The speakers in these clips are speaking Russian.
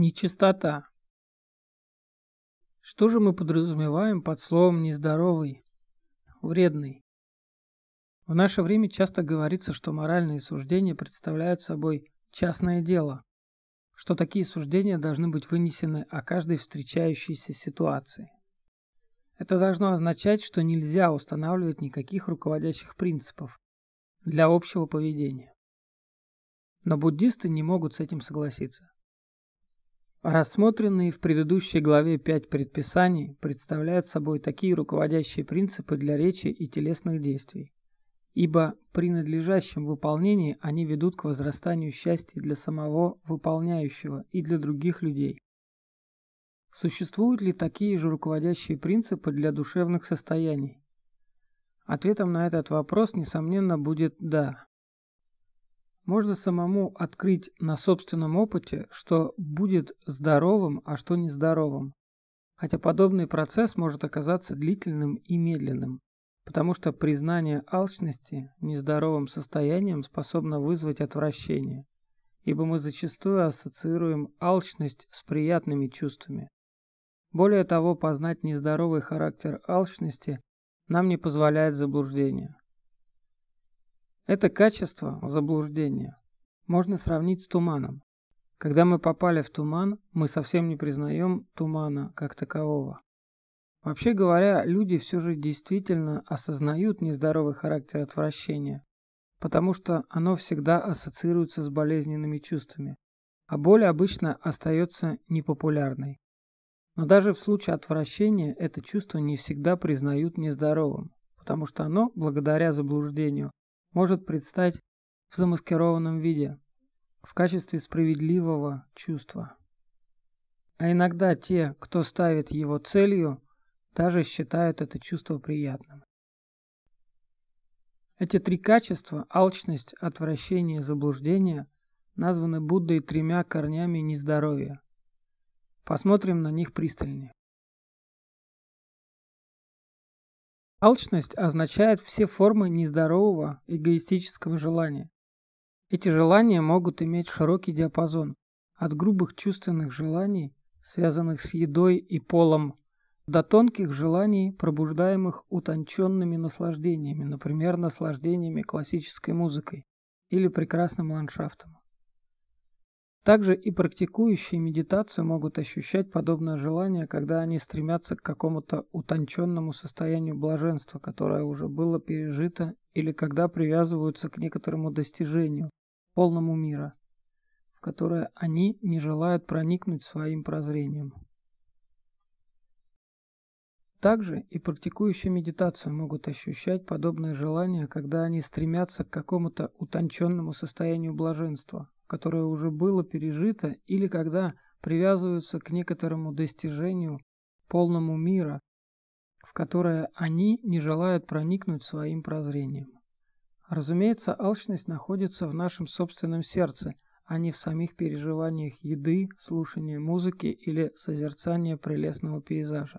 Нечистота. Что же мы подразумеваем под словом «нездоровый», «вредный»? В наше время часто говорится, что моральные суждения представляют собой частное дело, что такие суждения должны быть вынесены о каждой встречающейся ситуации. Это должно означать, что нельзя устанавливать никаких руководящих принципов для общего поведения. Но буддисты не могут с этим согласиться. Рассмотренные в предыдущей главе пять предписаний представляют собой такие руководящие принципы для речи и телесных действий, ибо при надлежащем выполнении они ведут к возрастанию счастья для самого выполняющего и для других людей. Существуют ли такие же руководящие принципы для душевных состояний? Ответом на этот вопрос, несомненно, будет «да». Можно самому открыть на собственном опыте, что будет здоровым, а что нездоровым. Хотя подобный процесс может оказаться длительным и медленным, потому что признание алчности нездоровым состоянием способно вызвать отвращение, ибо мы зачастую ассоциируем алчность с приятными чувствами. Более того, познать нездоровый характер алчности нам не позволяет заблуждение. Это качество заблуждения можно сравнить с туманом. Когда мы попали в туман, мы совсем не признаем тумана как такового. Вообще говоря, люди все же действительно осознают нездоровый характер отвращения, потому что оно всегда ассоциируется с болезненными чувствами, а боль обычно остается непопулярной. Но даже в случае отвращения это чувство не всегда признают нездоровым, потому что оно, благодаря заблуждению, может предстать в замаскированном виде, в качестве справедливого чувства. А иногда те, кто ставит его целью, даже считают это чувство приятным. Эти три качества – алчность, отвращение и заблуждение – названы Буддой тремя корнями нездоровья. Посмотрим на них пристальнее. Алчность означает все формы нездорового эгоистического желания. Эти желания могут иметь широкий диапазон, от грубых чувственных желаний, связанных с едой и полом, до тонких желаний, пробуждаемых утонченными наслаждениями, например, наслаждениями классической музыкой или прекрасным ландшафтом. Также и практикующие медитацию могут ощущать подобное желание, когда они стремятся к какому-то утонченному состоянию блаженства, которое уже было пережито, или когда привязываются к некоторому достижению, полному мира, в которое они не желают проникнуть своим прозрением. Также и практикующие медитацию могут ощущать подобное желание, когда они стремятся к какому-то утонченному состоянию блаженства, которое уже было пережито, или когда привязываются к некоторому достижению, полному мира, в которое они не желают проникнуть своим прозрением. Разумеется, алчность находится в нашем собственном сердце, а не в самих переживаниях еды, слушания музыки или созерцания прелестного пейзажа.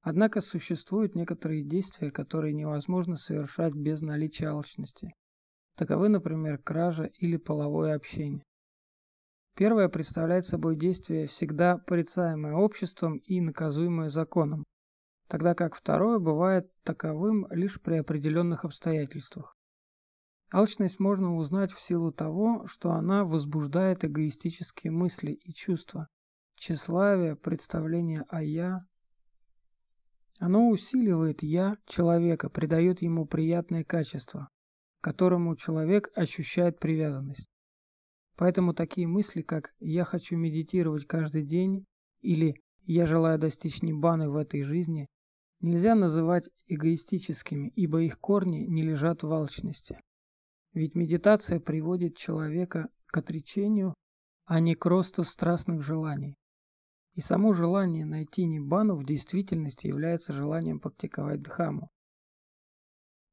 Однако существуют некоторые действия, которые невозможно совершать без наличия алчности. Таковы, например, кража или половое общение. Первое представляет собой действие, всегда порицаемое обществом и наказуемое законом, тогда как второе бывает таковым лишь при определенных обстоятельствах. Алчность можно узнать в силу того, что она возбуждает эгоистические мысли и чувства, тщеславие, представление о «я». Оно усиливает «я» человека, придает ему приятное качество, к которому человек ощущает привязанность. Поэтому такие мысли, как «я хочу медитировать каждый день» или «я желаю достичь небаны в этой жизни», нельзя называть эгоистическими, ибо их корни не лежат в алчности. Ведь медитация приводит человека к отречению, а не к росту страстных желаний. И само желание найти Ниббану в действительности является желанием практиковать Дхаму.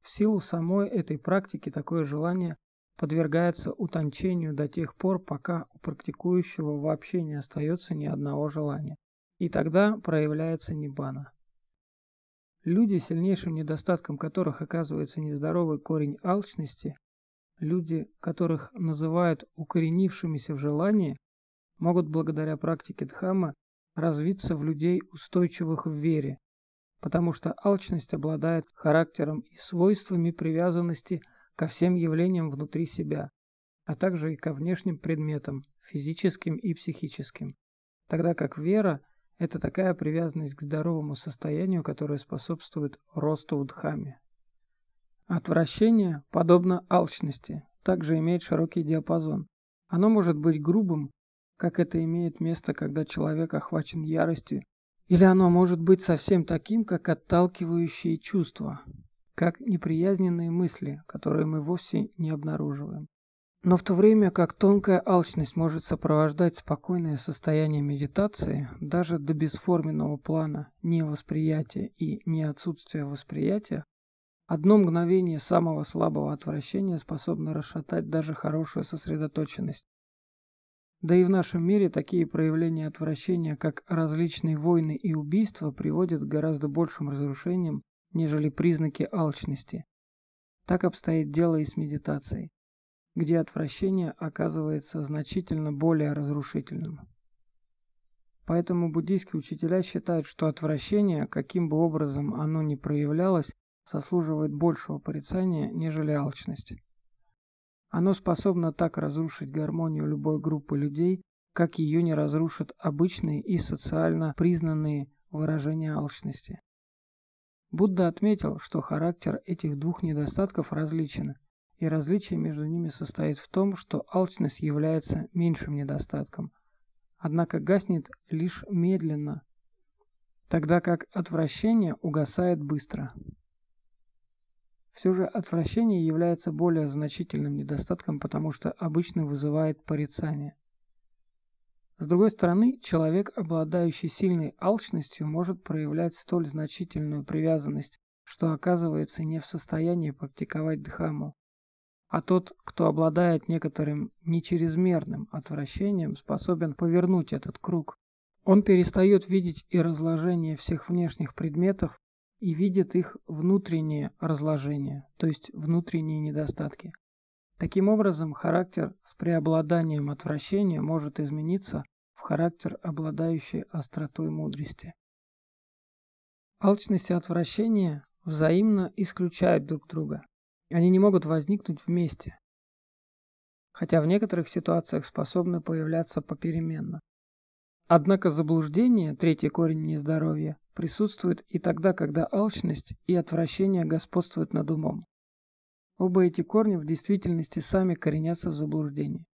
В силу самой этой практики такое желание подвергается утончению до тех пор, пока у практикующего вообще не остается ни одного желания. И тогда проявляется Ниббана. Люди, сильнейшим недостатком которых оказывается нездоровый корень алчности, люди, которых называют укоренившимися в желании, могут благодаря практике Дхамма развиться в людей устойчивых в вере, потому что алчность обладает характером и свойствами привязанности ко всем явлениям внутри себя, а также и ко внешним предметам, физическим и психическим, тогда как вера – это такая привязанность к здоровому состоянию, которая способствует росту в дхаме. Отвращение, подобно алчности, также имеет широкий диапазон. Оно может быть грубым, как это имеет место, когда человек охвачен яростью, или оно может быть совсем таким, как отталкивающие чувства, как неприязненные мысли, которые мы вовсе не обнаруживаем. Но в то время как тонкая алчность может сопровождать спокойное состояние медитации, даже до бесформенного плана невосприятия и не отсутствия восприятия, одно мгновение самого слабого отвращения способно расшатать даже хорошую сосредоточенность. Да и в нашем мире такие проявления отвращения, как различные войны и убийства, приводят к гораздо большим разрушениям, нежели признаки алчности. Так обстоит дело и с медитацией, где отвращение оказывается значительно более разрушительным. Поэтому буддийские учителя считают, что отвращение, каким бы образом оно ни проявлялось, заслуживает большего порицания, нежели алчность. Оно способно так разрушить гармонию любой группы людей, как ее не разрушат обычные и социально признанные выражения алчности. Будда отметил, что характер этих двух недостатков различен, и различие между ними состоит в том, что алчность является меньшим недостатком, однако гаснет лишь медленно, тогда как отвращение угасает быстро. Все же отвращение является более значительным недостатком, потому что обычно вызывает порицание. С другой стороны, человек, обладающий сильной алчностью, может проявлять столь значительную привязанность, что оказывается не в состоянии практиковать дхамму. А тот, кто обладает некоторым нечрезмерным отвращением, способен повернуть этот круг. Он перестает видеть и разложение всех внешних предметов, и видит их внутреннее разложение, то есть внутренние недостатки. Таким образом, характер с преобладанием отвращения может измениться в характер, обладающий остротой мудрости. Алчность и отвращение взаимно исключают друг друга. Они не могут возникнуть вместе, хотя в некоторых ситуациях способны появляться попеременно. Однако заблуждение, третий корень нездоровья, присутствует и тогда, когда алчность и отвращение господствуют над умом. Оба эти корня в действительности сами коренятся в заблуждении.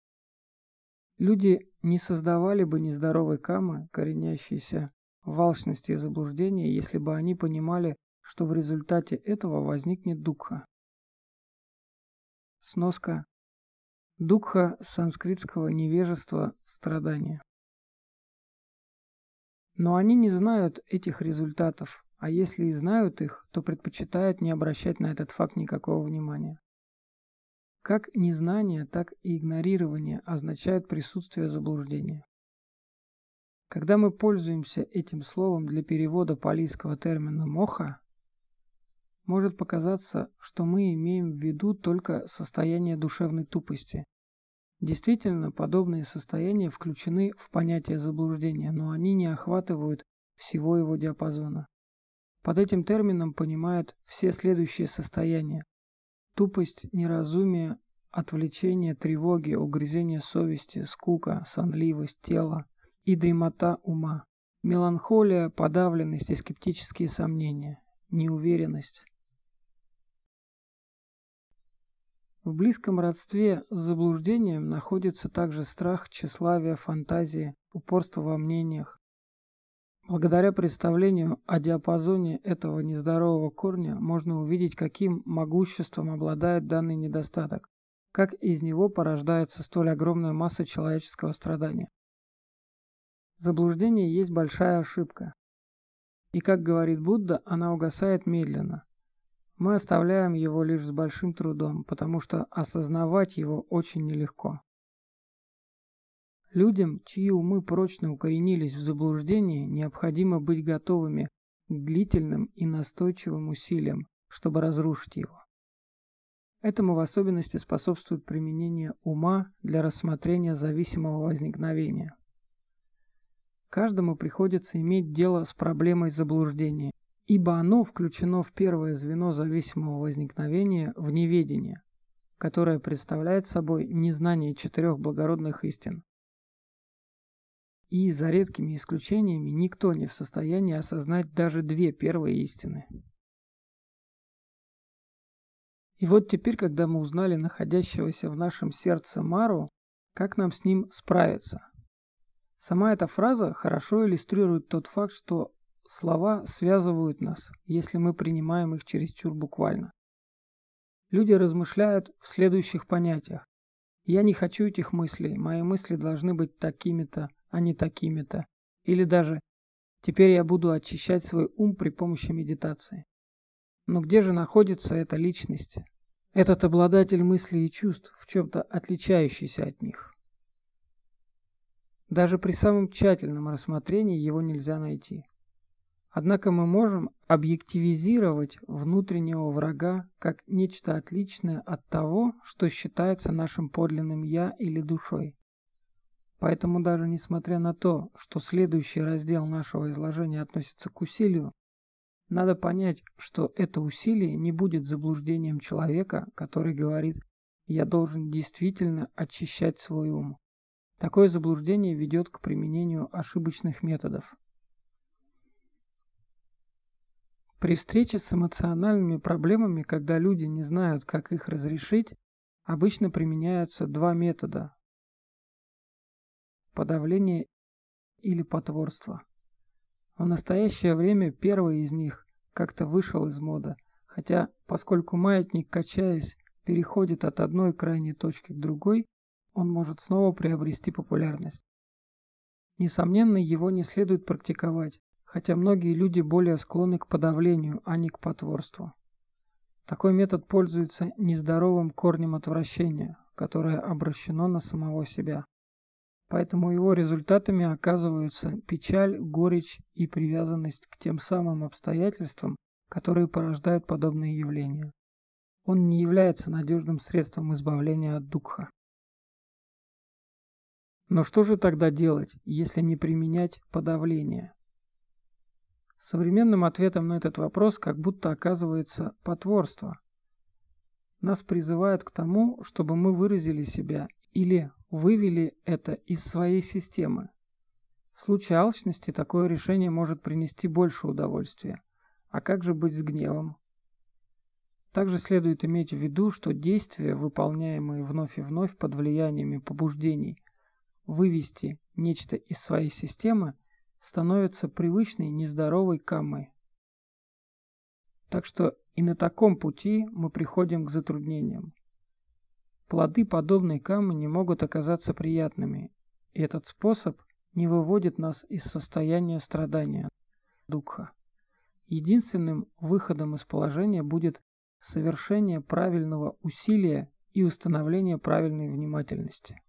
Люди не создавали бы нездоровой камы, коренящейся в алчности и заблуждении, если бы они понимали, что в результате этого возникнет дукха. Сноска. Дукха санскритского невежества страдания. Но они не знают этих результатов, а если и знают их, то предпочитают не обращать на этот факт никакого внимания. Как незнание, так и игнорирование означают присутствие заблуждения. Когда мы пользуемся этим словом для перевода палийского термина «моха», может показаться, что мы имеем в виду только состояние душевной тупости, Действительно, подобные состояния включены в понятие заблуждения, но они не охватывают всего его диапазона. Под этим термином понимают все следующие состояния. Тупость, неразумие, отвлечение, тревоги, угрызение совести, скука, сонливость тела и дремота ума, меланхолия, подавленность и скептические сомнения, неуверенность, В близком родстве с заблуждением находится также страх, тщеславие, фантазия, упорство во мнениях. Благодаря представлению о диапазоне этого нездорового корня можно увидеть, каким могуществом обладает данный недостаток, как из него порождается столь огромная масса человеческого страдания. Заблуждение есть большая ошибка. И, как говорит Будда, она угасает медленно, мы оставляем его лишь с большим трудом, потому что осознавать его очень нелегко. Людям, чьи умы прочно укоренились в заблуждении, необходимо быть готовыми к длительным и настойчивым усилиям, чтобы разрушить его. Этому в особенности способствует применение ума для рассмотрения зависимого возникновения, каждому приходится иметь дело с проблемой заблуждения, ибо оно включено в первое звено зависимого возникновения в неведение, которое представляет собой незнание четырех благородных истин. И за редкими исключениями никто не в состоянии осознать даже две первые истины. И вот теперь, когда мы узнали находящегося в нашем сердце Мару, как нам с ним справиться? Сама эта фраза хорошо иллюстрирует тот факт, что слова связывают нас, если мы принимаем их чересчур буквально. Люди размышляют в следующих понятиях. Я не хочу этих мыслей, мои мысли должны быть такими-то, а не такими-то. Или даже теперь я буду очищать свой ум при помощи медитации. Но где же находится эта личность? Этот обладатель мыслей и чувств, в чем-то отличающийся от них. Даже при самом тщательном рассмотрении его нельзя найти. Однако мы можем объективизировать внутреннего врага как нечто отличное от того, что считается нашим подлинным «я» или душой. Поэтому даже несмотря на то, что следующий раздел нашего изложения относится к усилию, надо понять, что это усилие не будет заблуждением человека, который говорит «я должен действительно очищать свой ум». Такое заблуждение ведет к применению ошибочных методов. При встрече с эмоциональными проблемами, когда люди не знают, как их разрешить, обычно применяются два метода подавление или потворство. В настоящее время первый из них как-то вышел из моды, хотя, поскольку маятник, качаясь, переходит от одной крайней точки к другой, он может снова приобрести популярность. Несомненно, его не следует практиковать, хотя многие люди более склонны к подавлению, а не к потворству. Такой метод пользуется нездоровым корнем отвращения, которое обращено на самого себя. Поэтому его результатами оказываются печаль, горечь и привязанность к тем самым обстоятельствам, которые порождают подобные явления. Он не является надежным средством избавления от духа. Но что же тогда делать, если не применять подавление? Современным ответом на этот вопрос как будто оказывается потворство. Нас призывают к тому, чтобы мы выразили себя или вывели это из своей системы. В случае алчности такое решение может принести больше удовольствия. А как же быть с гневом? Также следует иметь в виду, что действия, выполняемые вновь и вновь под влияниями побуждений, вывести нечто из своей системы, становятся привычной нездоровой каммой. Так что и на таком пути мы приходим к затруднениям. Плоды подобной камни могут оказаться приятными, и этот способ не выводит нас из состояния страдания духа. Единственным выходом из положения будет совершение правильного усилия и установление правильной внимательности.